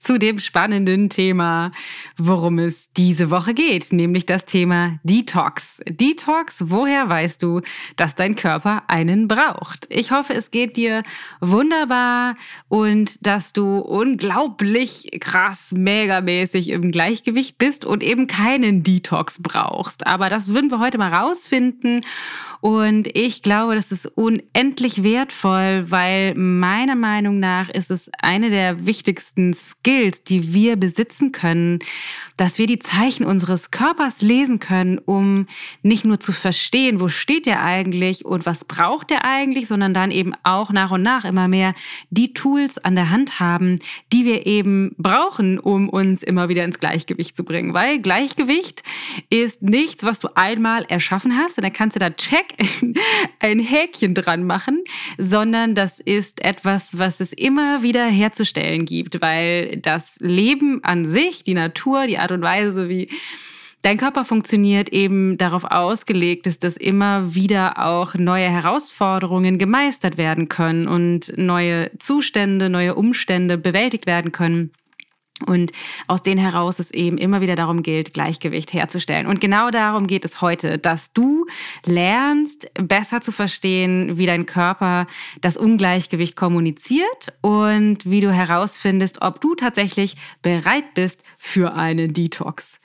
zu dem spannenden Thema, worum es diese Woche geht, nämlich das Thema Detox. Detox, woher weißt du, dass dein Körper einen braucht? Ich hoffe, es geht dir wunderbar und dass du unglaublich krass, megamäßig im Gleichgewicht bist und eben keinen Detox brauchst. Aber das würden wir heute mal rausfinden. Und ich glaube, das ist unendlich wertvoll, weil meiner Meinung nach ist es eine der wichtigsten Skills, die wir besitzen können, dass wir die Zeichen unseres Körpers lesen können, um nicht nur zu verstehen, wo steht der eigentlich und was braucht der eigentlich, sondern dann eben auch nach und nach immer mehr die Tools an der Hand haben, die wir eben brauchen, um uns immer wieder ins Gleichgewicht zu bringen. Weil Gleichgewicht ist nichts, was du einmal erschaffen hast und dann kannst du da check ein Häkchen dran machen, sondern das ist etwas, was es immer wieder herzustellen gibt, weil das Leben an sich, die Natur, die Art Art und Weise, wie dein Körper funktioniert, eben darauf ausgelegt ist, dass immer wieder auch neue Herausforderungen gemeistert werden können und neue Zustände, neue Umstände bewältigt werden können. Und aus denen heraus es eben immer wieder darum gilt, Gleichgewicht herzustellen. Und genau darum geht es heute, dass du lernst, besser zu verstehen, wie dein Körper das Ungleichgewicht kommuniziert und wie du herausfindest, ob du tatsächlich bereit bist für einen Detox.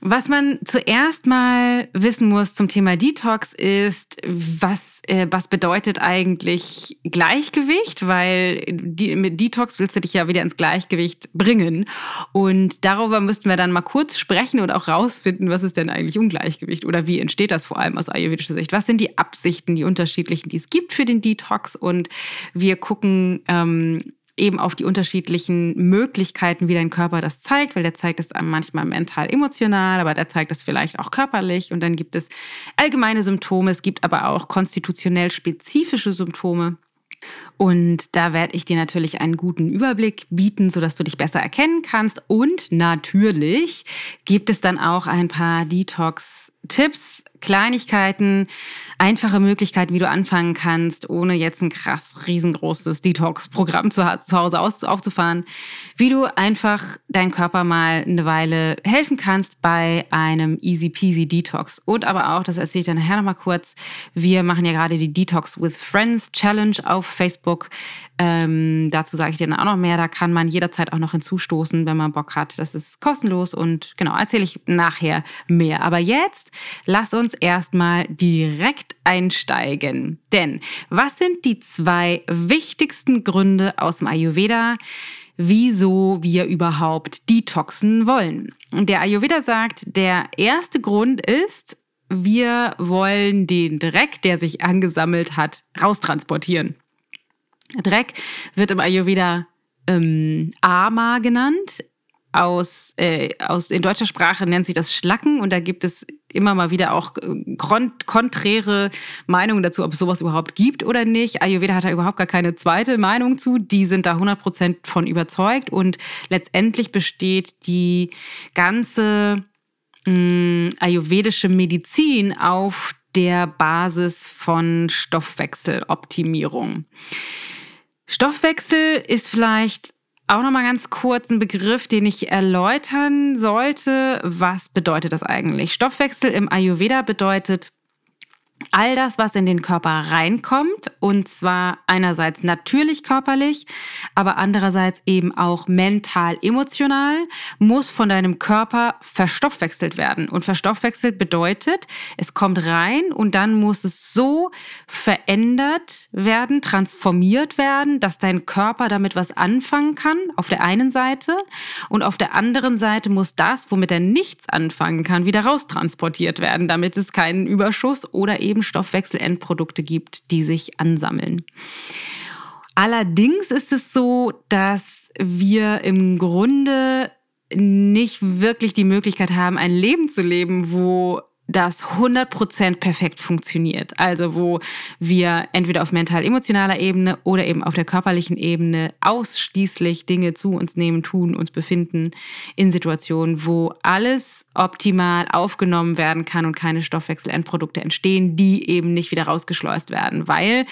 Was man zuerst mal wissen muss zum Thema Detox ist, was, äh, was bedeutet eigentlich Gleichgewicht? Weil die, mit Detox willst du dich ja wieder ins Gleichgewicht bringen. Und darüber müssten wir dann mal kurz sprechen und auch rausfinden, was ist denn eigentlich Ungleichgewicht oder wie entsteht das vor allem aus ayurvedischer Sicht? Was sind die Absichten, die unterschiedlichen, die es gibt für den Detox? Und wir gucken, ähm, eben auf die unterschiedlichen Möglichkeiten, wie dein Körper das zeigt, weil der zeigt es manchmal mental emotional, aber der zeigt es vielleicht auch körperlich. Und dann gibt es allgemeine Symptome, es gibt aber auch konstitutionell spezifische Symptome. Und da werde ich dir natürlich einen guten Überblick bieten, sodass du dich besser erkennen kannst. Und natürlich gibt es dann auch ein paar Detox-Tipps, Kleinigkeiten, einfache Möglichkeiten, wie du anfangen kannst, ohne jetzt ein krass riesengroßes Detox-Programm zu, zu, Hause aus, aufzufahren, wie du einfach deinen Körper mal eine Weile helfen kannst bei einem easy peasy Detox. Und aber auch, das erzähle ich dann nachher nochmal kurz, wir machen ja gerade die Detox with Friends Challenge auf Facebook. Ähm, dazu sage ich dir dann auch noch mehr. Da kann man jederzeit auch noch hinzustoßen, wenn man Bock hat. Das ist kostenlos und genau, erzähle ich nachher mehr. Aber jetzt lass uns erstmal direkt einsteigen. Denn was sind die zwei wichtigsten Gründe aus dem Ayurveda, wieso wir überhaupt detoxen wollen? Der Ayurveda sagt, der erste Grund ist, wir wollen den Dreck, der sich angesammelt hat, raustransportieren. Dreck wird im Ayurveda ähm, Ama genannt. Aus, äh, aus, in deutscher Sprache nennt sich das Schlacken und da gibt es immer mal wieder auch äh, konträre Meinungen dazu, ob es sowas überhaupt gibt oder nicht. Ayurveda hat da überhaupt gar keine zweite Meinung zu. Die sind da 100% von überzeugt und letztendlich besteht die ganze mh, mm, ayurvedische Medizin auf der Basis von Stoffwechseloptimierung. Stoffwechsel ist vielleicht auch noch mal ganz kurz ein Begriff, den ich erläutern sollte. Was bedeutet das eigentlich? Stoffwechsel im Ayurveda bedeutet all das, was in den Körper reinkommt, und zwar einerseits natürlich körperlich, aber andererseits eben auch mental, emotional, muss von deinem Körper verstoffwechselt werden. Und verstoffwechselt bedeutet, es kommt rein und dann muss es so verändert werden, transformiert werden, dass dein Körper damit was anfangen kann, auf der einen Seite. Und auf der anderen Seite muss das, womit er nichts anfangen kann, wieder raustransportiert werden, damit es keinen Überschuss oder eben eben Stoffwechselendprodukte gibt, die sich ansammeln. Allerdings ist es so, dass wir im Grunde nicht wirklich die Möglichkeit haben, ein Leben zu leben, wo das 100% perfekt funktioniert. Also wo wir entweder auf mental-emotionaler Ebene oder eben auf der körperlichen Ebene ausschließlich Dinge zu uns nehmen, tun, uns befinden in Situationen, wo alles optimal aufgenommen werden kann und keine Stoffwechselendprodukte entstehen, die eben nicht wieder rausgeschleust werden. Weil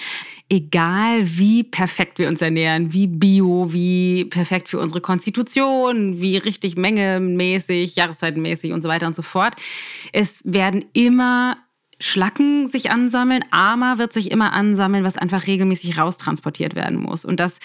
egal wie perfekt wir uns ernähren, wie bio, wie perfekt für unsere Konstitution, wie richtig mengemäßig, jahreszeitenmäßig und so weiter und so fort, es werden immer Schlacken sich ansammeln, Armer wird sich immer ansammeln, was einfach regelmäßig raustransportiert werden muss. Und das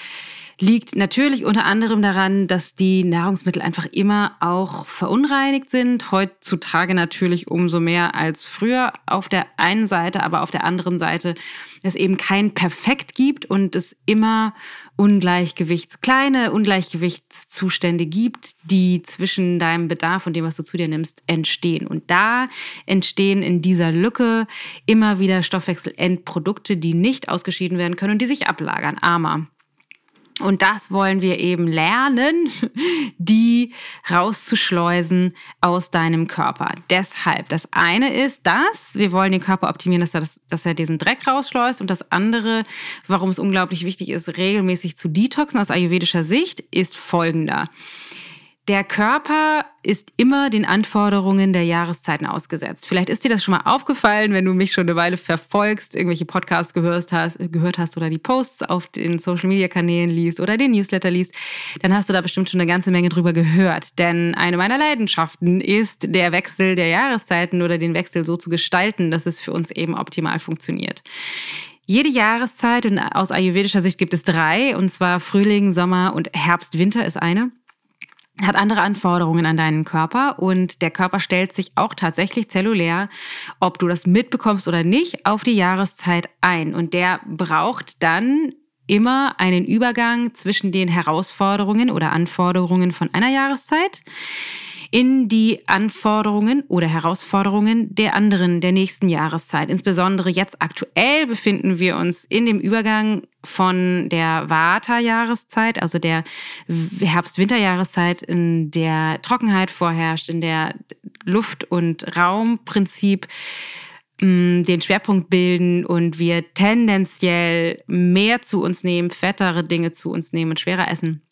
liegt natürlich unter anderem daran, dass die Nahrungsmittel einfach immer auch verunreinigt sind. Heutzutage natürlich umso mehr als früher auf der einen Seite, aber auf der anderen Seite es eben kein Perfekt gibt und es immer Ungleichgewichts, kleine Ungleichgewichtszustände gibt, die zwischen deinem Bedarf und dem, was du zu dir nimmst, entstehen. Und da entstehen in dieser Lücke immer wieder Stoffwechselendprodukte, die nicht ausgeschieden werden können und die sich ablagern. Armer. Und das wollen wir eben lernen, die rauszuschleusen aus deinem Körper. Deshalb, das eine ist das, wir wollen den Körper optimieren, dass er, das, dass er diesen Dreck rausschleust. Und das andere, warum es unglaublich wichtig ist, regelmäßig zu detoxen aus ayurvedischer Sicht, ist folgender. Der Körper ist immer den Anforderungen der Jahreszeiten ausgesetzt. Vielleicht ist dir das schon mal aufgefallen, wenn du mich schon eine Weile verfolgst, irgendwelche Podcasts gehört hast, gehört hast oder die Posts auf den Social Media Kanälen liest oder den Newsletter liest, dann hast du da bestimmt schon eine ganze Menge drüber gehört. Denn eine meiner Leidenschaften ist der Wechsel der Jahreszeiten oder den Wechsel so zu gestalten, dass es für uns eben optimal funktioniert. Jede Jahreszeit und aus ayurvedischer Sicht gibt es drei, und zwar Frühling, Sommer und Herbst, Winter ist eine hat andere Anforderungen an deinen Körper und der Körper stellt sich auch tatsächlich zellulär, ob du das mitbekommst oder nicht, auf die Jahreszeit ein. Und der braucht dann immer einen Übergang zwischen den Herausforderungen oder Anforderungen von einer Jahreszeit in die Anforderungen oder Herausforderungen der anderen, der nächsten Jahreszeit. Insbesondere jetzt aktuell befinden wir uns in dem Übergang von der Vata-Jahreszeit, also der Herbst-Winter-Jahreszeit, in der Trockenheit vorherrscht, in der Luft- und Raumprinzip mm, den Schwerpunkt bilden und wir tendenziell mehr zu uns nehmen, fettere Dinge zu uns nehmen und schwerer essen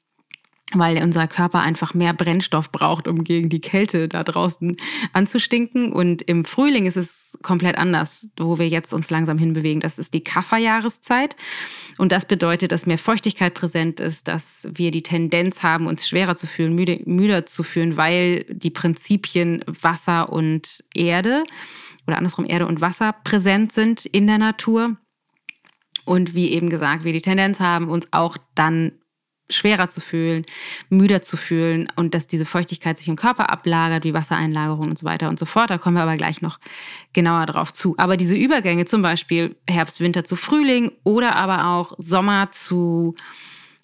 weil unser Körper einfach mehr Brennstoff braucht, um gegen die Kälte da draußen anzustinken. Und im Frühling ist es komplett anders, wo wir jetzt uns langsam hinbewegen. Das ist die Kafferjahreszeit. Und das bedeutet, dass mehr Feuchtigkeit präsent ist, dass wir die Tendenz haben, uns schwerer zu fühlen, müde, müder zu fühlen, weil die Prinzipien Wasser und Erde oder andersrum Erde und Wasser präsent sind in der Natur. Und wie eben gesagt, wir die Tendenz haben, uns auch dann schwerer zu fühlen, müder zu fühlen und dass diese Feuchtigkeit sich im Körper ablagert, wie Wassereinlagerung und so weiter und so fort. Da kommen wir aber gleich noch genauer drauf zu. Aber diese Übergänge, zum Beispiel Herbst, Winter zu Frühling oder aber auch Sommer zu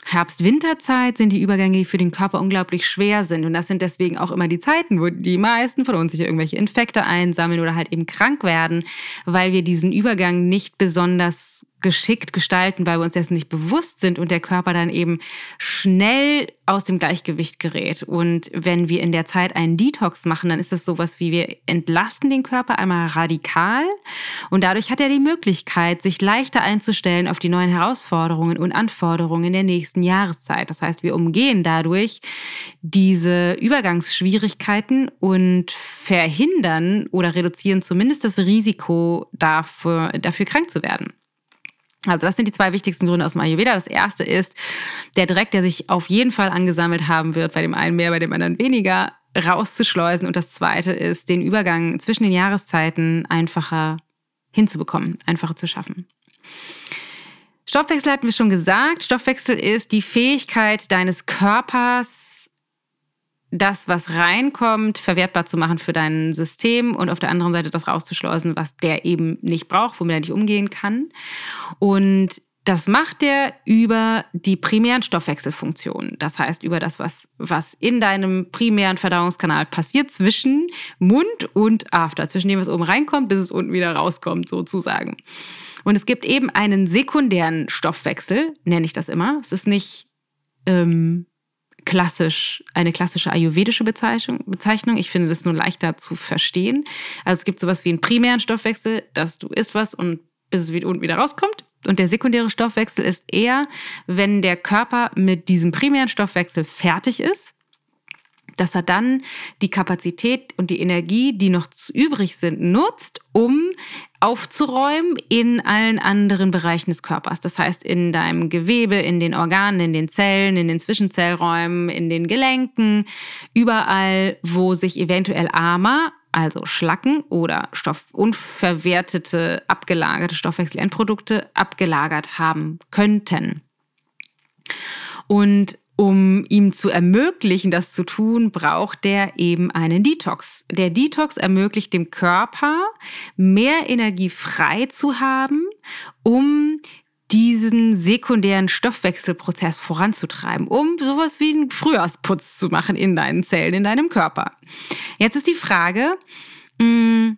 Herbst-Winterzeit sind die Übergänge, die für den Körper unglaublich schwer sind. Und das sind deswegen auch immer die Zeiten, wo die meisten von uns sich irgendwelche Infekte einsammeln oder halt eben krank werden, weil wir diesen Übergang nicht besonders geschickt gestalten, weil wir uns dessen nicht bewusst sind und der Körper dann eben schnell aus dem Gleichgewicht gerät. Und wenn wir in der Zeit einen Detox machen, dann ist das sowas wie wir entlasten den Körper einmal radikal und dadurch hat er die Möglichkeit, sich leichter einzustellen auf die neuen Herausforderungen und Anforderungen der nächsten Jahreszeit. Das heißt, wir umgehen dadurch diese Übergangsschwierigkeiten und verhindern oder reduzieren zumindest das Risiko dafür, dafür krank zu werden. Also das sind die zwei wichtigsten Gründe aus dem Ayurveda. Das erste ist der Dreck, der sich auf jeden Fall angesammelt haben wird, bei dem einen mehr, bei dem anderen weniger, rauszuschleusen. Und das zweite ist, den Übergang zwischen den Jahreszeiten einfacher hinzubekommen, einfacher zu schaffen. Stoffwechsel hatten wir schon gesagt. Stoffwechsel ist die Fähigkeit deines Körpers, das, was reinkommt, verwertbar zu machen für dein System und auf der anderen Seite das rauszuschleusen, was der eben nicht braucht, womit er nicht umgehen kann. Und das macht er über die primären Stoffwechselfunktionen. Das heißt, über das, was, was in deinem primären Verdauungskanal passiert zwischen Mund und After, zwischen dem, was oben reinkommt, bis es unten wieder rauskommt, sozusagen. Und es gibt eben einen sekundären Stoffwechsel, nenne ich das immer. Es ist nicht ähm, klassisch, eine klassische ayurvedische Bezeichnung, Bezeichnung. Ich finde das nur leichter zu verstehen. Also es gibt sowas wie einen primären Stoffwechsel, dass du isst was und bis es wieder, wieder rauskommt. Und der sekundäre Stoffwechsel ist eher, wenn der Körper mit diesem primären Stoffwechsel fertig ist dass er dann die Kapazität und die Energie, die noch übrig sind, nutzt, um aufzuräumen in allen anderen Bereichen des Körpers. Das heißt, in deinem Gewebe, in den Organen, in den Zellen, in den Zwischenzellräumen, in den Gelenken, überall, wo sich eventuell Ama, also Schlacken oder Stoff unverwertete, abgelagerte Stoffwechselendprodukte abgelagert haben könnten. Und um ihm zu ermöglichen, das zu tun, braucht der eben einen Detox. Der Detox ermöglicht dem Körper, mehr Energie frei zu haben, um diesen sekundären Stoffwechselprozess voranzutreiben, um sowas wie einen Frühjahrsputz zu machen in deinen Zellen, in deinem Körper. Jetzt ist die Frage, hm,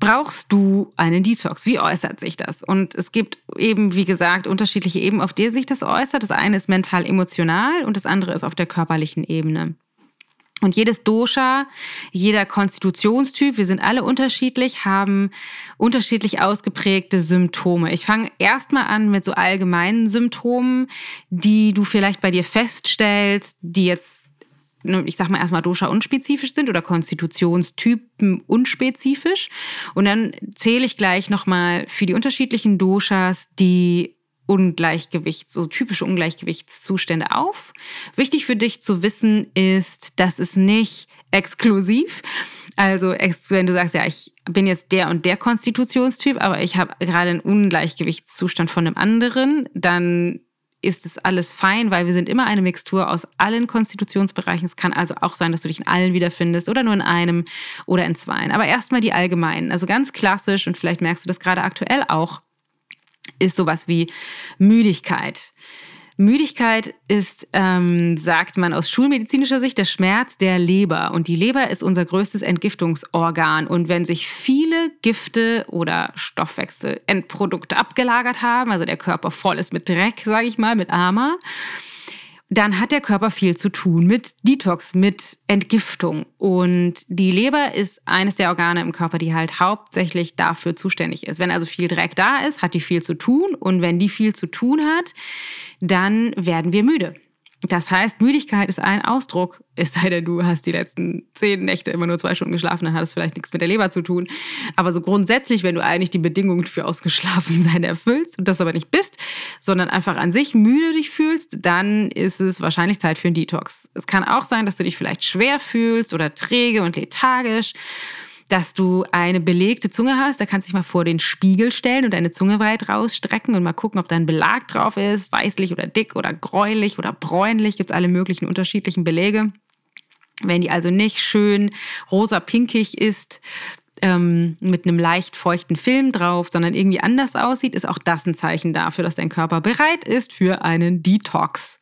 brauchst du einen Detox? Wie äußert sich das? Und es gibt eben, wie gesagt, unterschiedliche Ebenen, auf der sich das äußert. Das eine ist mental-emotional und das andere ist auf der körperlichen Ebene. Und jedes Dosha, jeder Konstitutionstyp, wir sind alle unterschiedlich, haben unterschiedlich ausgeprägte Symptome. Ich fange erstmal an mit so allgemeinen Symptomen, die du vielleicht bei dir feststellst, die jetzt ich sag mal erstmal Dosha unspezifisch sind oder Konstitutionstypen unspezifisch. Und dann zähle ich gleich nochmal für die unterschiedlichen Doshas die Ungleichgewicht, so typische Ungleichgewichtszustände auf. Wichtig für dich zu wissen ist, dass es nicht exklusiv. Also wenn du sagst, ja, ich bin jetzt der und der Konstitutionstyp, aber ich habe gerade einen Ungleichgewichtszustand von einem anderen, dann ist es alles fein, weil wir sind immer eine Mixtur aus allen Konstitutionsbereichen. Es kann also auch sein, dass du dich in allen wiederfindest oder nur in einem oder in zweien. Aber erstmal die allgemeinen. Also ganz klassisch und vielleicht merkst du das gerade aktuell auch, ist sowas wie Müdigkeit. Müdigkeit ist, ähm, sagt man aus schulmedizinischer Sicht, der Schmerz der Leber. Und die Leber ist unser größtes Entgiftungsorgan. Und wenn sich viele Gifte oder Stoffwechselendprodukte abgelagert haben, also der Körper voll ist mit Dreck, sage ich mal, mit Ama, dann hat der Körper viel zu tun mit Detox, mit Entgiftung. Und die Leber ist eines der Organe im Körper, die halt hauptsächlich dafür zuständig ist. Wenn also viel Dreck da ist, hat die viel zu tun. Und wenn die viel zu tun hat, dann werden wir müde. Das heißt, Müdigkeit ist ein Ausdruck, es sei denn, du hast die letzten zehn Nächte immer nur zwei Stunden geschlafen, dann hat es vielleicht nichts mit der Leber zu tun. Aber so grundsätzlich, wenn du eigentlich die Bedingungen für ausgeschlafen sein erfüllst und das aber nicht bist, sondern einfach an sich müde dich fühlst, dann ist es wahrscheinlich Zeit für einen Detox. Es kann auch sein, dass du dich vielleicht schwer fühlst oder träge und lethargisch dass du eine belegte Zunge hast. Da kannst du dich mal vor den Spiegel stellen und deine Zunge weit rausstrecken und mal gucken, ob da ein Belag drauf ist, weißlich oder dick oder gräulich oder bräunlich. Gibt es alle möglichen unterschiedlichen Belege. Wenn die also nicht schön rosa-pinkig ist, ähm, mit einem leicht feuchten Film drauf, sondern irgendwie anders aussieht, ist auch das ein Zeichen dafür, dass dein Körper bereit ist für einen Detox.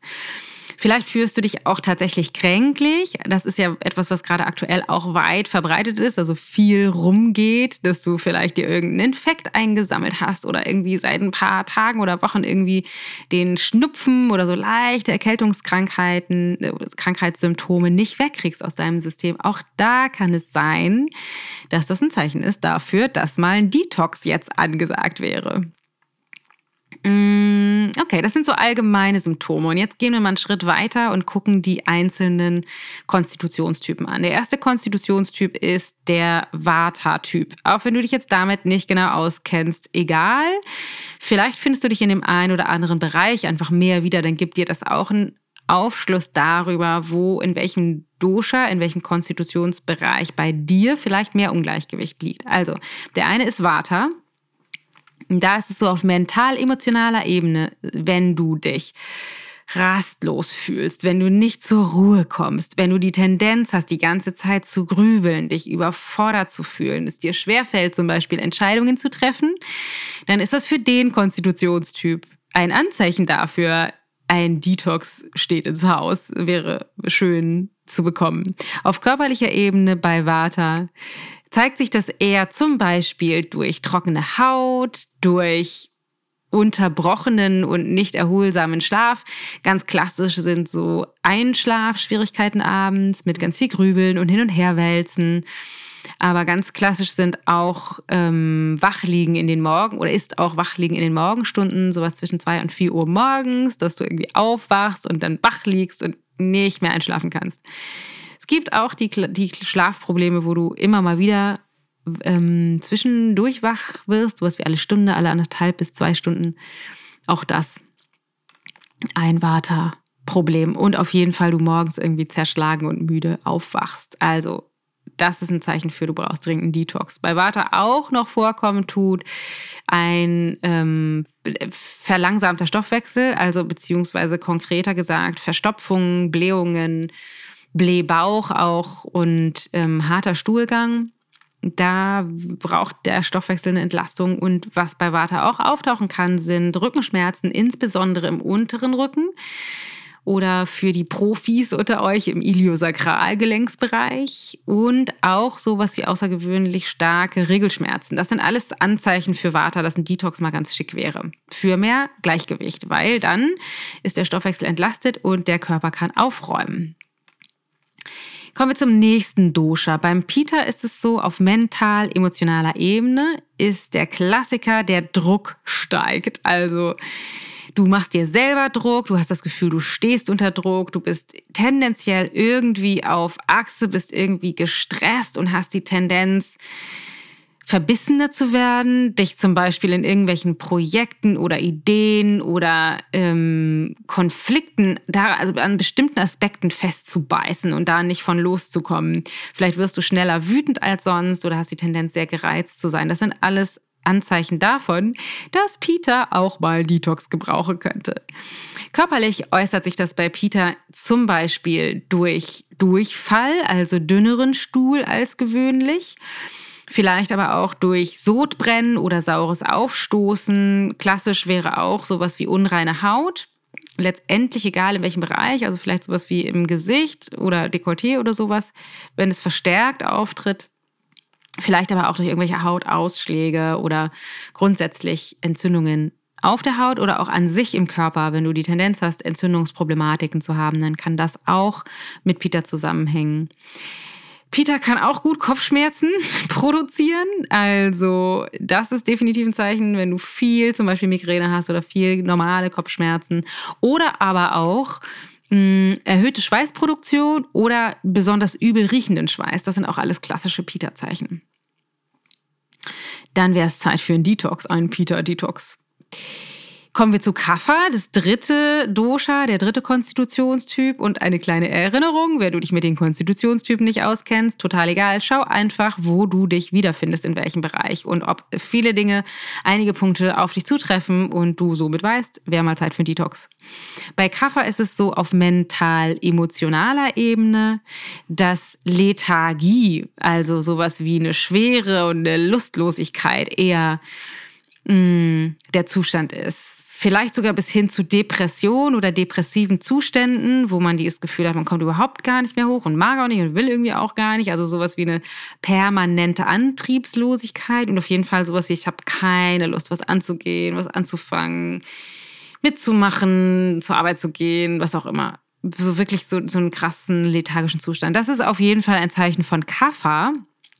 Vielleicht fühlst du dich auch tatsächlich kränklich. Das ist ja etwas, was gerade aktuell auch weit verbreitet ist, also viel rumgeht, dass du vielleicht dir irgendeinen Infekt eingesammelt hast oder irgendwie seit ein paar Tagen oder Wochen irgendwie den Schnupfen oder so leichte Erkältungskrankheiten, äh, Krankheitssymptome nicht wegkriegst aus deinem System. Auch da kann es sein, dass das ein Zeichen ist dafür, dass mal ein Detox jetzt angesagt wäre. Mm, okay, das sind so allgemeine Symptome. Und jetzt gehen wir mal einen Schritt weiter und gucken die einzelnen Konstitutionstypen an. Der erste Konstitutionstyp ist der Vata-Typ. Auch wenn du dich jetzt damit nicht genau auskennst, egal. Vielleicht findest du dich in dem einen oder anderen Bereich einfach mehr wieder, dann gibt dir das auch einen Aufschluss darüber, wo, in welchem Dosha, in welchem Konstitutionsbereich bei dir vielleicht mehr Ungleichgewicht liegt. Also, der eine ist Vata, da ist es so auf mental-emotionaler Ebene, wenn du dich rastlos fühlst, wenn du nicht zur Ruhe kommst, wenn du die Tendenz hast, die ganze Zeit zu grübeln, dich überfordert zu fühlen, es dir schwerfällt, zum Beispiel Entscheidungen zu treffen, dann ist das für den Konstitutionstyp ein Anzeichen dafür, ein Detox steht ins Haus, wäre schön zu bekommen. Auf körperlicher Ebene bei Vata zeigt sich das eher zum Beispiel durch trockene Haut, durch unterbrochenen und nicht erholsamen Schlaf. Ganz klassisch sind so Einschlafschwierigkeiten abends mit ganz viel Grübeln und hin und her wälzen. Aber ganz klassisch sind auch ähm, Wachliegen in den Morgen oder ist auch Wachliegen in den Morgenstunden, sowas zwischen zwei und vier Uhr morgens, dass du irgendwie aufwachst und dann wach liegst und nicht mehr einschlafen kannst. Es gibt auch die, die Schlafprobleme, wo du immer mal wieder ähm, zwischendurch wach wirst, sowas wie alle Stunde, alle anderthalb bis zwei Stunden. Auch das ein Vata-Problem. Und auf jeden Fall du morgens irgendwie zerschlagen und müde aufwachst. Also das ist ein Zeichen für, du brauchst dringend einen Detox. Bei Vata auch noch vorkommen tut ein ähm, verlangsamter Stoffwechsel, also beziehungsweise konkreter gesagt Verstopfungen, Blähungen, Blähbauch auch und ähm, harter Stuhlgang da braucht der Stoffwechsel eine Entlastung. Und was bei Vata auch auftauchen kann, sind Rückenschmerzen, insbesondere im unteren Rücken oder für die Profis unter euch im Iliosakralgelenksbereich und auch sowas wie außergewöhnlich starke Regelschmerzen. Das sind alles Anzeichen für Vata, dass ein Detox mal ganz schick wäre. Für mehr Gleichgewicht, weil dann ist der Stoffwechsel entlastet und der Körper kann aufräumen. Kommen wir zum nächsten Dosha. Beim Peter ist es so, auf mental-emotionaler Ebene ist der Klassiker, der Druck steigt. Also du machst dir selber Druck, du hast das Gefühl, du stehst unter Druck, du bist tendenziell irgendwie auf Achse, bist irgendwie gestresst und hast die Tendenz, verbissener zu werden, dich zum Beispiel in irgendwelchen Projekten oder Ideen oder ähm, Konflikten, da, also an bestimmten Aspekten festzubeißen und da nicht von loszukommen. Vielleicht wirst du schneller wütend als sonst oder hast die Tendenz, sehr gereizt zu sein. Das sind alles Anzeichen davon, dass Peter auch mal Detox gebrauchen könnte. Körperlich äußert sich das bei Peter zum Beispiel durch Durchfall, also dünneren Stuhl als gewöhnlich. Vielleicht aber auch durch Sodbrennen oder saures Aufstoßen. Klassisch wäre auch sowas wie unreine Haut. Letztendlich egal in welchem Bereich, also vielleicht sowas wie im Gesicht oder Dekolleté oder sowas, wenn es verstärkt auftritt. Vielleicht aber auch durch irgendwelche Hautausschläge oder grundsätzlich Entzündungen auf der Haut oder auch an sich im Körper, wenn du die Tendenz hast, Entzündungsproblematiken zu haben, dann kann das auch mit Peter zusammenhängen. Peter kann auch gut Kopfschmerzen produzieren. Also das ist definitiv ein Zeichen, wenn du viel zum Beispiel Migräne hast oder viel normale Kopfschmerzen. Oder aber auch mh, hm, erhöhte Schweißproduktion oder besonders übel riechenden Schweiß. Das sind auch alles klassische Peter-Zeichen. Dann wäre es Zeit für einen Detox, einen Peter-Detox. Kommen wir zu Kapha, das dritte Dosha, der dritte Konstitutionstyp und eine kleine Erinnerung, wer du dich mit den Konstitutionstypen nicht auskennst, total egal, schau einfach, wo du dich wiederfindest, in welchem Bereich und ob viele Dinge, einige Punkte auf dich zutreffen und du somit weißt, wäre mal Zeit für einen Detox. Bei Kapha ist es so auf mental-emotionaler Ebene, dass Lethargie, also sowas wie eine Schwere und eine Lustlosigkeit eher mm, der Zustand ist vielleicht sogar bis hin zu Depression oder depressiven Zuständen, wo man das Gefühl hat, man kommt überhaupt gar nicht mehr hoch und mag auch nicht und will irgendwie auch gar nicht. Also sowas wie eine permanente Antriebslosigkeit und auf jeden Fall sowas wie, ich habe keine Lust, was anzugehen, was anzufangen, mitzumachen, zur Arbeit zu gehen, was auch immer. So wirklich so, so einen krassen lethargischen Zustand. Das ist auf jeden Fall ein Zeichen von Kaffa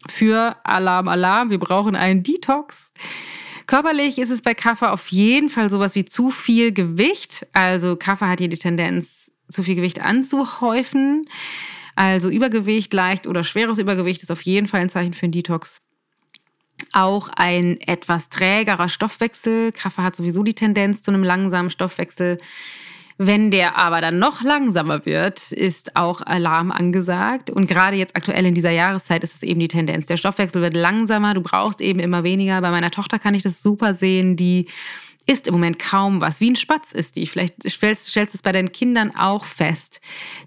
für Alarm, Alarm. Wir brauchen einen Detox. Körperlich ist es bei Kaffer auf jeden Fall sowas wie zu viel Gewicht. Also Kaffer hat hier die Tendenz, zu viel Gewicht anzuhäufen. Also Übergewicht, leicht oder schweres Übergewicht ist auf jeden Fall ein Zeichen für einen Detox. Auch ein etwas trägerer Stoffwechsel. Kaffer hat sowieso die Tendenz zu einem langsamen Stoffwechsel. Wenn der aber dann noch langsamer wird, ist auch Alarm angesagt. Und gerade jetzt aktuell in dieser Jahreszeit ist es eben die Tendenz. Der Stoffwechsel wird langsamer, du brauchst eben immer weniger. Bei meiner Tochter kann ich das super sehen, die isst im Moment kaum was. Wie ein Spatz ist die. Vielleicht stellst, stellst du es bei deinen Kindern auch fest.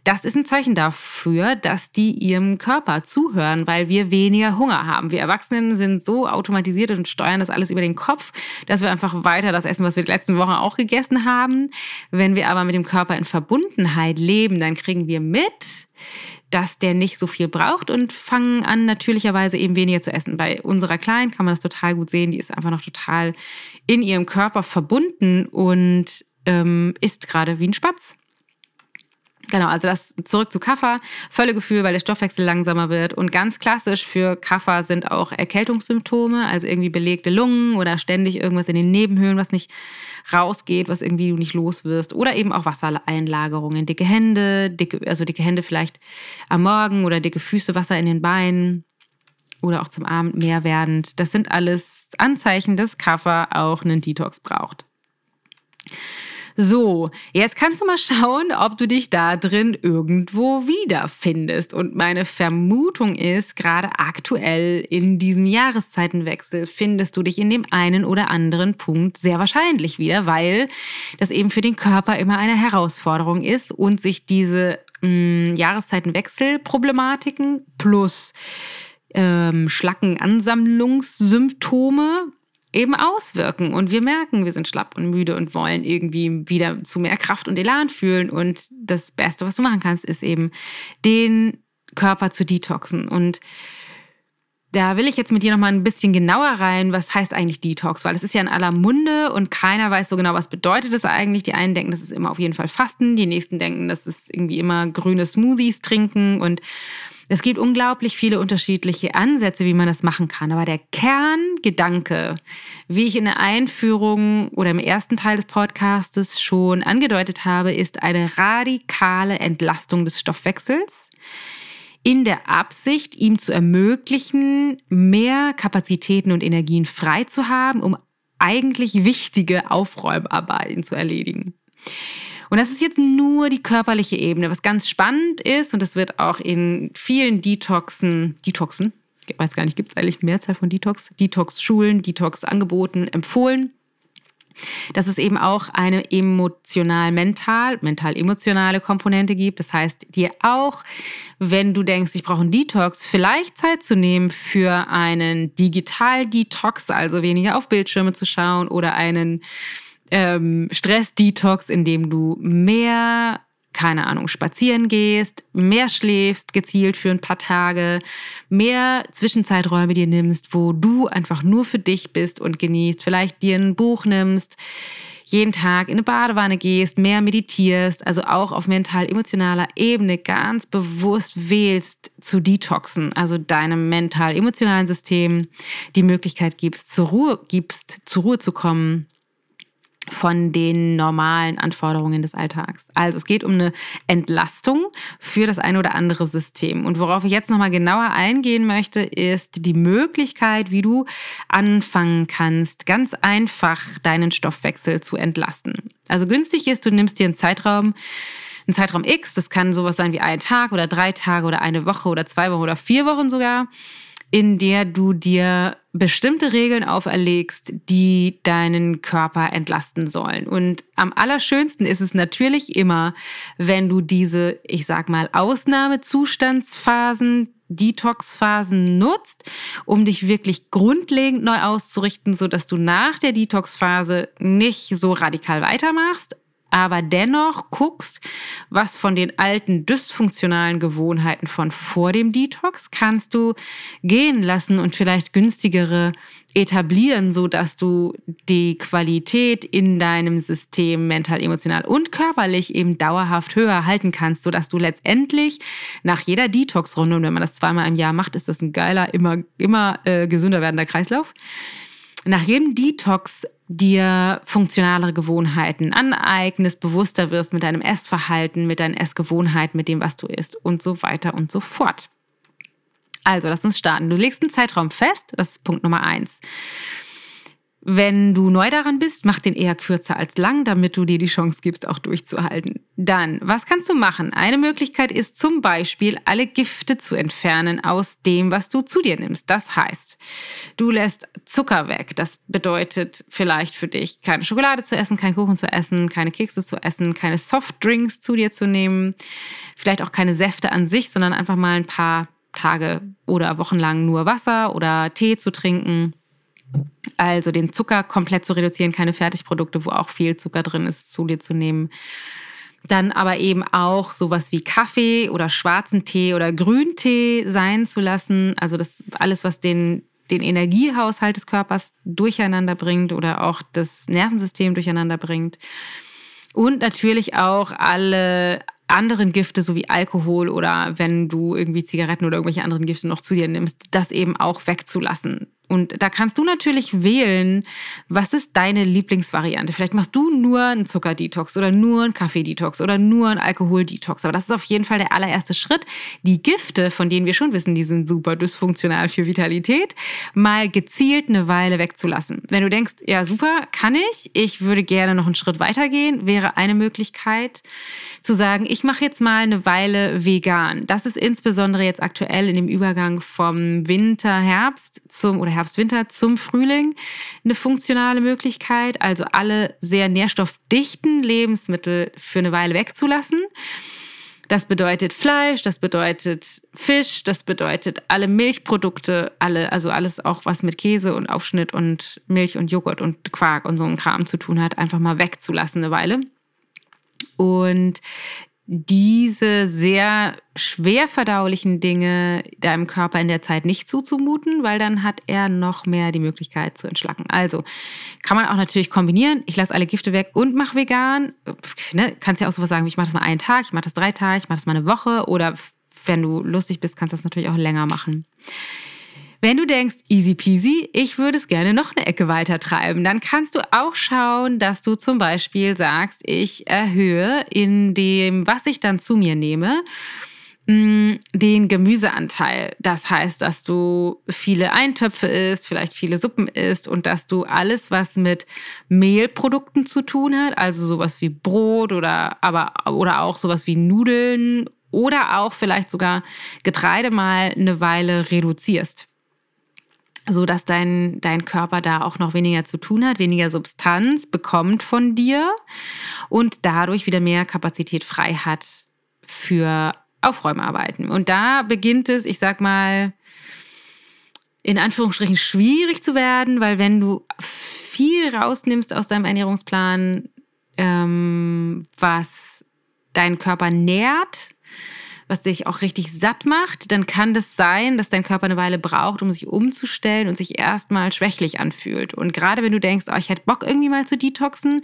Das ist ein Zeichen dafür, dass die ihrem Körper zuhören, weil wir weniger Hunger haben. Wir Erwachsenen sind so automatisiert und steuern das alles über den Kopf, dass wir einfach weiter das essen, was wir die letzten Wochen auch gegessen haben. Wenn wir aber mit dem Körper in Verbundenheit leben, dann kriegen wir mit, dass der nicht so viel braucht und fangen an, natürlicherweise eben weniger zu essen. Bei unserer Kleinen kann man das total gut sehen. Die ist einfach noch total in ihrem Körper verbunden und ähm, isst gerade wie ein Spatz. Genau, also das zurück zu Kaffer, Völlegefühl, weil der Stoffwechsel langsamer wird. Und ganz klassisch für Kaffer sind auch Erkältungssymptome, also irgendwie belegte Lungen oder ständig irgendwas in den Nebenhöhlen, was nicht rausgeht, was irgendwie du nicht los wirst. Oder eben auch Wassereinlagerungen, dicke Hände, dicke, also dicke Hände vielleicht am Morgen oder dicke Füße, Wasser in den Beinen oder auch zum Abend mehr werdend. Das sind alles Anzeichen, dass Kaffer auch einen Detox braucht. So, jetzt kannst du mal schauen, ob du dich da drin irgendwo wiederfindest. Und meine Vermutung ist, gerade aktuell in diesem Jahreszeitenwechsel findest du dich in dem einen oder anderen Punkt sehr wahrscheinlich wieder, weil das eben für den Körper immer eine Herausforderung ist und sich diese mh, hm, Jahreszeitenwechselproblematiken plus ähm, Schlackenansammlungssymptome eben auswirken. Und wir merken, wir sind schlapp und müde und wollen irgendwie wieder zu mehr Kraft und Elan fühlen. Und das Beste, was du machen kannst, ist eben den Körper zu detoxen. Und da will ich jetzt mit dir nochmal ein bisschen genauer rein, was heißt eigentlich Detox, weil es ist ja in aller Munde und keiner weiß so genau, was bedeutet es eigentlich. Die einen denken, das ist immer auf jeden Fall Fasten, die nächsten denken, das ist irgendwie immer grüne Smoothies trinken und es gibt unglaublich viele unterschiedliche Ansätze, wie man das machen kann. Aber der Kerngedanke, wie ich in der Einführung oder im ersten Teil des Podcastes schon angedeutet habe, ist eine radikale Entlastung des Stoffwechsels in der Absicht, ihm zu ermöglichen, mehr Kapazitäten und Energien frei zu haben, um eigentlich wichtige Aufräumarbeiten zu erledigen. Und das ist jetzt nur die körperliche Ebene, was ganz spannend ist und das wird auch in vielen Detoxen, Detoxen, ich weiß gar nicht, gibt es eigentlich eine Mehrzahl von Detox, Detox-Schulen, Detox-Angeboten empfohlen, dass es eben auch eine emotional-mental, mental-emotionale Komponente gibt. Das heißt, dir auch, wenn du denkst, ich brauche einen Detox, vielleicht Zeit zu nehmen für einen Digital-Detox, also weniger auf Bildschirme zu schauen oder einen ähm, Stress-Detox, in dem du mehr, keine Ahnung, spazieren gehst, mehr schläfst, gezielt für ein paar Tage, mehr Zwischenzeiträume dir nimmst, wo du einfach nur für dich bist und genießt, vielleicht dir ein Buch nimmst, jeden Tag in eine Badewanne gehst, mehr meditierst, also auch auf mental-emotionaler Ebene ganz bewusst wählst zu detoxen, also deinem mental-emotionalen System die Möglichkeit gibst, zur Ruhe, gibst, zur Ruhe zu kommen von den normalen Anforderungen des Alltags. Also es geht um eine Entlastung für das eine oder andere System. Und worauf ich jetzt nochmal genauer eingehen möchte, ist die Möglichkeit, wie du anfangen kannst, ganz einfach deinen Stoffwechsel zu entlasten. Also günstig ist, du nimmst dir einen Zeitraum, einen Zeitraum X, das kann sowas sein wie ein Tag oder drei Tage oder eine Woche oder zwei Wochen oder vier Wochen sogar in der du dir bestimmte Regeln auferlegst, die deinen Körper entlasten sollen. Und am allerschönsten ist es natürlich immer, wenn du diese, ich sag mal, Ausnahmezustandsphasen, Detox-Phasen nutzt, um dich wirklich grundlegend neu auszurichten, sodass du nach der Detox-Phase nicht so radikal weitermachst, aber dennoch guckst, was von den alten dysfunktionalen Gewohnheiten von vor dem Detox kannst du gehen lassen und vielleicht günstigere etablieren, so dass du die Qualität in deinem System mental, emotional und körperlich eben dauerhaft höher halten kannst, so dass du letztendlich nach jeder Detox-Runde und wenn man das zweimal im Jahr macht, ist das ein geiler, immer immer äh, gesünder werdender Kreislauf nach jedem Detox dir funktionalere Gewohnheiten aneignest, bewusster wirst mit deinem Essverhalten, mit deinen Essgewohnheiten, mit dem, was du isst und so weiter und so fort. Also, lass uns starten. Du legst einen Zeitraum fest, das ist Punkt Nummer eins. Wenn du neu daran bist, mach den eher kürzer als lang, damit du dir die Chance gibst, auch durchzuhalten. Dann, was kannst du machen? Eine Möglichkeit ist zum Beispiel, alle Gifte zu entfernen aus dem, was du zu dir nimmst. Das heißt, du lässt Zucker weg. Das bedeutet vielleicht für dich, keine Schokolade zu essen, keinen Kuchen zu essen, keine Kekse zu essen, keine Softdrinks zu dir zu nehmen, vielleicht auch keine Säfte an sich, sondern einfach mal ein paar Tage oder Wochen lang nur Wasser oder Tee zu trinken also den Zucker komplett zu reduzieren, keine Fertigprodukte, wo auch viel Zucker drin ist, zu dir zu nehmen. dann aber eben auch sowas wie Kaffee oder schwarzen Tee oder Grüntee sein zu lassen. Also das alles, was den, den Energiehaushalt des Körpers durcheinander bringt oder auch das Nervensystem durcheinander bringt. Und natürlich auch alle anderen Gifte, so wie Alkohol oder wenn du irgendwie Zigaretten oder irgendwelche anderen Gifte noch zu dir nimmst, das eben auch wegzulassen. Und da kannst du natürlich wählen, was ist deine Lieblingsvariante. Vielleicht machst du nur einen Zuckerdetox oder nur einen Kaffeedetox oder nur einen Alkoholdetox. Aber das ist auf jeden Fall der allererste Schritt, die Gifte, von denen wir schon wissen, die sind super dysfunktional für Vitalität, mal gezielt eine Weile wegzulassen. Wenn du denkst, ja super, kann ich, ich würde gerne noch einen Schritt weitergehen, wäre eine Möglichkeit zu sagen, ich mache jetzt mal eine Weile vegan. Das ist insbesondere jetzt aktuell in dem Übergang vom Winter, Herbst zum oder Herbst Herbst, Winter zum Frühling eine funktionale Möglichkeit, also alle sehr nährstoffdichten Lebensmittel für eine Weile wegzulassen. Das bedeutet Fleisch, das bedeutet Fisch, das bedeutet alle Milchprodukte, alle, also alles auch, was mit Käse und Aufschnitt und Milch und Joghurt und Quark und so einem Kram zu tun hat, einfach mal wegzulassen eine Weile. Und diese sehr schwer verdaulichen Dinge deinem Körper in der Zeit nicht zuzumuten, weil dann hat er noch mehr die Möglichkeit zu entschlacken. Also kann man auch natürlich kombinieren. Ich lasse alle Gifte weg und mache vegan. Ne, kannst ja auch sowas sagen, ich mache das mal einen Tag, ich mache das drei Tage, ich mache das mal eine Woche oder wenn du lustig bist, kannst du das natürlich auch länger machen. Wenn du denkst, easy peasy, ich würde es gerne noch eine Ecke weiter treiben, dann kannst du auch schauen, dass du zum Beispiel sagst, ich erhöhe in dem, was ich dann zu mir nehme, mm, den Gemüseanteil. Das heißt, dass du viele Eintöpfe isst, vielleicht viele Suppen isst und dass du alles, was mit Mehlprodukten zu tun hat, also sowas wie Brot oder aber oder auch sowas wie Nudeln oder auch vielleicht sogar Getreide mal eine Weile reduzierst so dass dein, dein Körper da auch noch weniger zu tun hat, weniger Substanz bekommt von dir und dadurch wieder mehr Kapazität frei hat für Aufräumarbeiten. Und da beginnt es, ich sag mal, in Anführungsstrichen schwierig zu werden, weil wenn du viel rausnimmst aus deinem Ernährungsplan, ähm, was deinen Körper nährt, was dich auch richtig satt macht, dann kann das sein, dass dein Körper eine Weile braucht, um sich umzustellen und sich erstmal schwächlich anfühlt. Und gerade wenn du denkst, oh, ich hätte Bock irgendwie mal zu detoxen,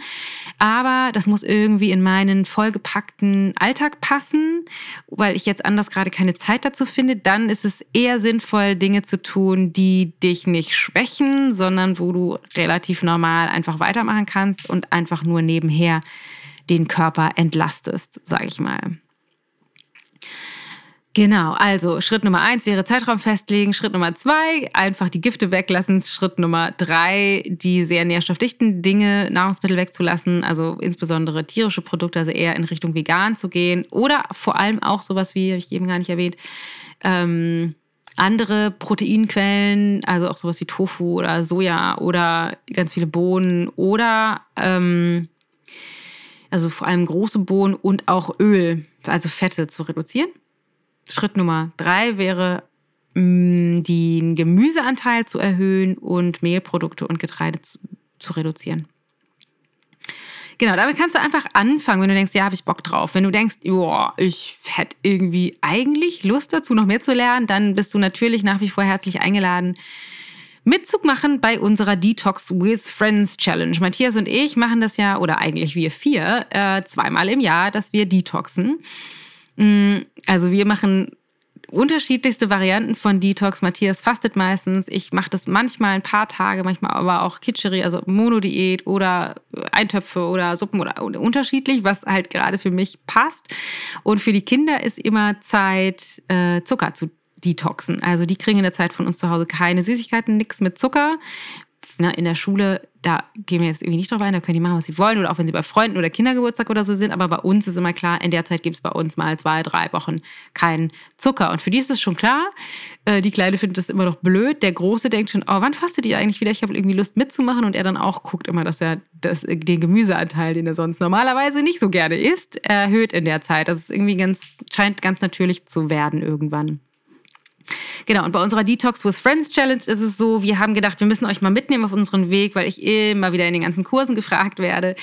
aber das muss irgendwie in meinen vollgepackten Alltag passen, weil ich jetzt anders gerade keine Zeit dazu finde, dann ist es eher sinnvoll, Dinge zu tun, die dich nicht schwächen, sondern wo du relativ normal einfach weitermachen kannst und einfach nur nebenher den Körper entlastest, sage ich mal. Genau, also Schritt Nummer eins wäre Zeitraum festlegen. Schritt Nummer zwei, einfach die Gifte weglassen. Schritt Nummer drei, die sehr nährstoffdichten Dinge, Nahrungsmittel wegzulassen, also insbesondere tierische Produkte, also eher in Richtung vegan zu gehen. Oder vor allem auch sowas wie, habe ich eben gar nicht erwähnt, ähm, andere Proteinquellen, also auch sowas wie Tofu oder Soja oder ganz viele Bohnen oder ähm, also vor allem große Bohnen und auch Öl, also Fette zu reduzieren. Schritt Nummer drei wäre, mm, den Gemüseanteil zu erhöhen und Mehlprodukte und Getreide zu, zu reduzieren. Genau, damit kannst du einfach anfangen, wenn du denkst, ja, habe ich Bock drauf. Wenn du denkst, boah, ich hätte irgendwie eigentlich Lust dazu, noch mehr zu lernen, dann bist du natürlich nach wie vor herzlich eingeladen, Mitzug machen bei unserer Detox with Friends Challenge. Matthias und ich machen das ja, oder eigentlich wir vier, äh, zweimal im Jahr, dass wir detoxen. Mm, also wir machen unterschiedlichste Varianten von Detox. Matthias fastet meistens. Ich mache das manchmal ein paar Tage, manchmal aber auch Kitscheri, also Monodiät oder Eintöpfe oder Suppen oder unterschiedlich, was halt gerade für mich passt. Und für die Kinder ist immer Zeit, äh, Zucker zu detoxen. Also die kriegen in der Zeit von uns zu Hause keine Süßigkeiten, nichts mit Zucker ne, in der Schule, da gehen wir jetzt irgendwie nicht drauf ein, da können die machen, was sie wollen oder auch wenn sie bei Freunden oder Kindergeburtstag oder so sind. Aber bei uns ist immer klar, in der Zeit gibt es bei uns mal zwei, drei Wochen keinen Zucker. Und für die ist es schon klar. Äh, die Kleine findet das immer noch blöd. Der Große denkt schon, oh, wann fastet ihr eigentlich wieder? Ich habe irgendwie Lust mitzumachen. Und er dann auch guckt immer, dass er das, den Gemüseanteil, den er sonst normalerweise nicht so gerne isst, erhöht in der Zeit. Das ist irgendwie ganz, scheint ganz natürlich zu werden irgendwann. Genau, und bei unserer Detox with Friends Challenge ist es so, wir haben gedacht, wir müssen euch mal mitnehmen auf unseren Weg, weil ich immer wieder in den ganzen Kursen gefragt werde.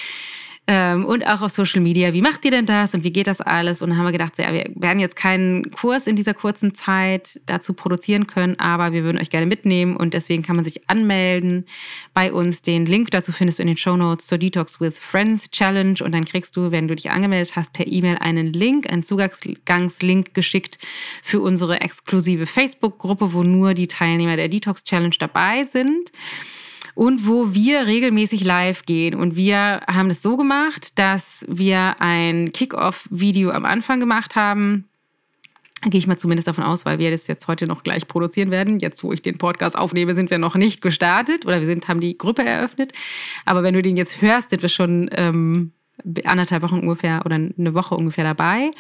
Ähm, und auch auf Social Media. Wie macht ihr denn das und wie geht das alles? Und dann haben wir gedacht, ja, wir werden jetzt keinen Kurs in dieser kurzen Zeit dazu produzieren können, aber wir würden euch gerne mitnehmen und deswegen kann man sich anmelden bei uns. Den Link dazu findest du in den Show Notes zur Detox with Friends Challenge und dann kriegst du, wenn du dich angemeldet hast, per E-Mail einen Link, einen Zugangslink geschickt für unsere exklusive Facebook-Gruppe, wo nur die Teilnehmer der Detox Challenge dabei sind und wo wir regelmäßig live gehen. Und wir haben das so gemacht, dass wir ein Kick-Off-Video am Anfang gemacht haben. Gehe ich mal zumindest davon aus, weil wir das jetzt heute noch gleich produzieren werden. Jetzt, wo ich den Podcast aufnehme, sind wir noch nicht gestartet oder wir sind, haben die Gruppe eröffnet. Aber wenn du den jetzt hörst, sind wir schon ähm, anderthalb Wochen ungefähr oder eine Woche ungefähr dabei.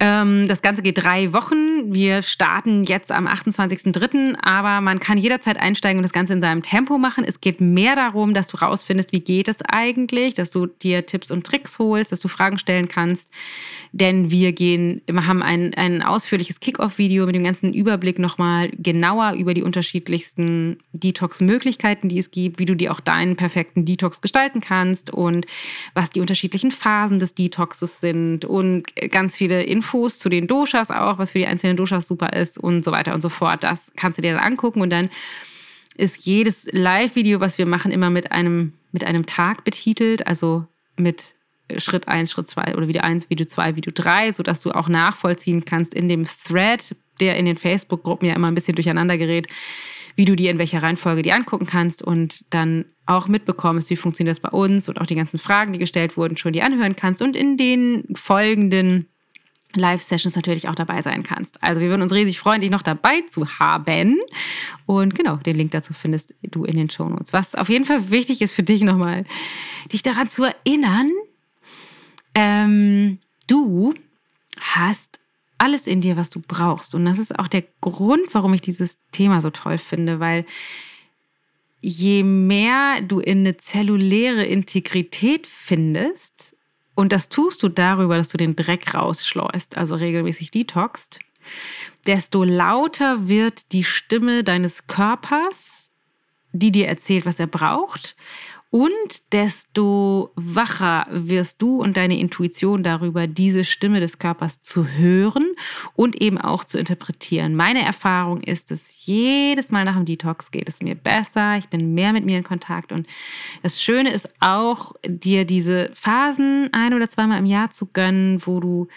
Ähm, das Ganze geht drei Wochen. Wir starten jetzt am 28.03., aber man kann jederzeit einsteigen und das Ganze in seinem Tempo machen. Es geht mehr darum, dass du rausfindest, wie geht es eigentlich, dass du dir Tipps und Tricks holst, dass du Fragen stellen kannst. Denn wir gehen, wir haben ein, ein ausführliches Kick-Off-Video mit dem ganzen Überblick nochmal genauer über die unterschiedlichsten Detox-Möglichkeiten, die es gibt, wie du dir auch deinen perfekten Detox gestalten kannst und was die unterschiedlichen Phasen des Detoxes sind und ganz viele Infos Infos zu den Doshas auch, was für die einzelnen Doshas super ist und so weiter und so fort. Das kannst du dir dann angucken und dann ist jedes Live-Video, was wir machen, immer mit einem, mit einem Tag betitelt, also mit Schritt 1, Schritt 2 oder Video 1, Video 2, Video 3, sodass du auch nachvollziehen kannst in dem Thread, der in den Facebook-Gruppen ja immer ein bisschen durcheinander gerät, wie du dir in welcher Reihenfolge die angucken kannst und dann auch mitbekommst, wie funktioniert das bei uns und auch die ganzen Fragen, die gestellt wurden, schon die anhören kannst und in den folgenden Live-Sessions natürlich auch dabei sein kannst. Also wir würden uns riesig freuen, dich noch dabei zu haben. Und genau, den Link dazu findest du in den Show Notes. Was auf jeden Fall wichtig ist für dich nochmal, dich daran zu erinnern, ähm, du hast alles in dir, was du brauchst. Und das ist auch der Grund, warum ich dieses Thema so toll finde, weil je mehr du in eine zelluläre Integrität findest, und das tust du darüber, dass du den Dreck rausschleust, also regelmäßig detoxt, desto lauter wird die Stimme deines Körpers, die dir erzählt, was er braucht und desto wacher wirst du und deine Intuition darüber, diese Stimme des Körpers zu hören und eben auch zu interpretieren. Meine Erfahrung ist, dass jedes Mal nach dem Detox geht es mir besser, ich bin mehr mit mir in Kontakt und das Schöne ist auch, dir diese Phasen ein oder zweimal im Jahr zu gönnen, wo du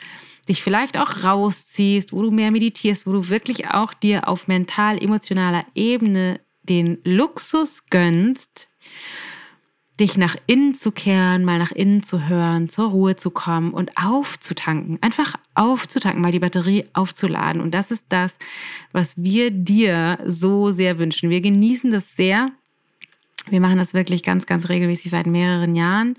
dich vielleicht auch rausziehst, wo du mehr meditierst, wo du wirklich auch dir auf mental-emotionaler Ebene den Luxus gönnst, dich nach innen zu kehren, mal nach innen zu hören, zur Ruhe zu kommen und aufzutanken. Einfach aufzutanken, mal die Batterie aufzuladen. Und das ist das, was wir dir so sehr wünschen. Wir genießen das sehr. Wir machen das wirklich ganz, ganz regelmäßig seit mehreren Jahren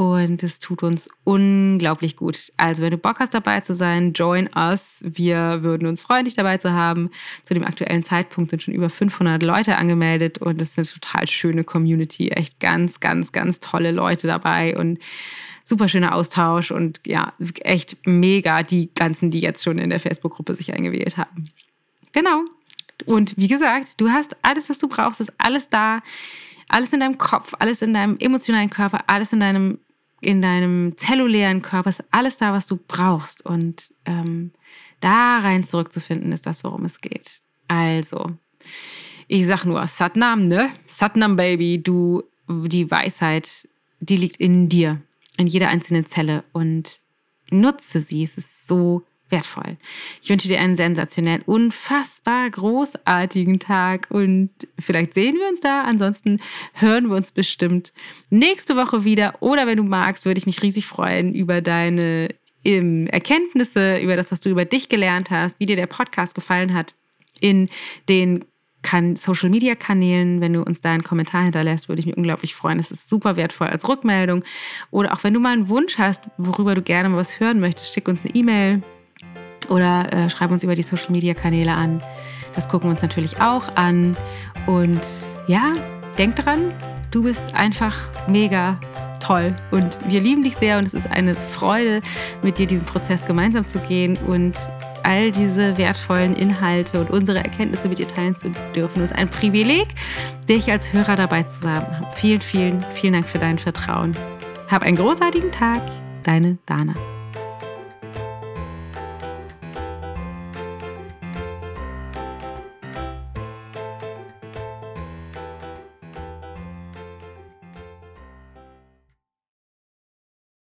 und es tut uns unglaublich gut. Also, wenn du Bock hast, dabei zu sein, join us. Wir würden uns freuen, dich dabei zu haben. Zu dem aktuellen Zeitpunkt sind schon über 500 Leute angemeldet und es ist eine total schöne Community. Echt ganz, ganz, ganz tolle Leute dabei und super schöner Austausch und ja, echt mega die ganzen, die jetzt schon in der Facebook-Gruppe sich eingewählt haben. Genau. Und wie gesagt, du hast alles, was du brauchst, ist alles da. Alles in deinem Kopf, alles in deinem emotionalen Körper, alles in deinem in deinem zellulären Körper ist alles da, was du brauchst. Und ähm, da rein zurückzufinden, ist das, worum es geht. Also, ich sag nur, Satnam, ne? Satnam, Baby, du, die Weisheit, die liegt in dir, in jeder einzelnen Zelle und nutze sie. Es ist so wertvoll. Ich wünsche dir einen sensationell, unfassbar großartigen Tag und vielleicht sehen wir uns da. Ansonsten hören wir uns bestimmt nächste Woche wieder. Oder wenn du magst, würde ich mich riesig freuen über deine ähm, Erkenntnisse, über das, was du über dich gelernt hast, wie dir der Podcast gefallen hat in den Social Media Kanälen, wenn du uns da einen Kommentar hinterlässt, würde ich mich unglaublich freuen. Das ist super wertvoll als Rückmeldung. Oder auch wenn du mal einen Wunsch hast, worüber du gerne mal was hören möchtest, schick uns eine E-Mail oder äh, schreib uns über die Social Media Kanäle an. Das gucken wir uns natürlich auch an. Und ja, denk dran, du bist einfach mega toll und wir lieben dich sehr und es ist eine Freude, mit dir diesen Prozess gemeinsam zu gehen und all diese wertvollen Inhalte und unsere Erkenntnisse mit dir teilen zu dürfen. Es ist ein Privileg, dich als Hörer dabei zu haben. Vielen, vielen, vielen Dank für dein Vertrauen. Hab einen großartigen Tag. Deine Dana.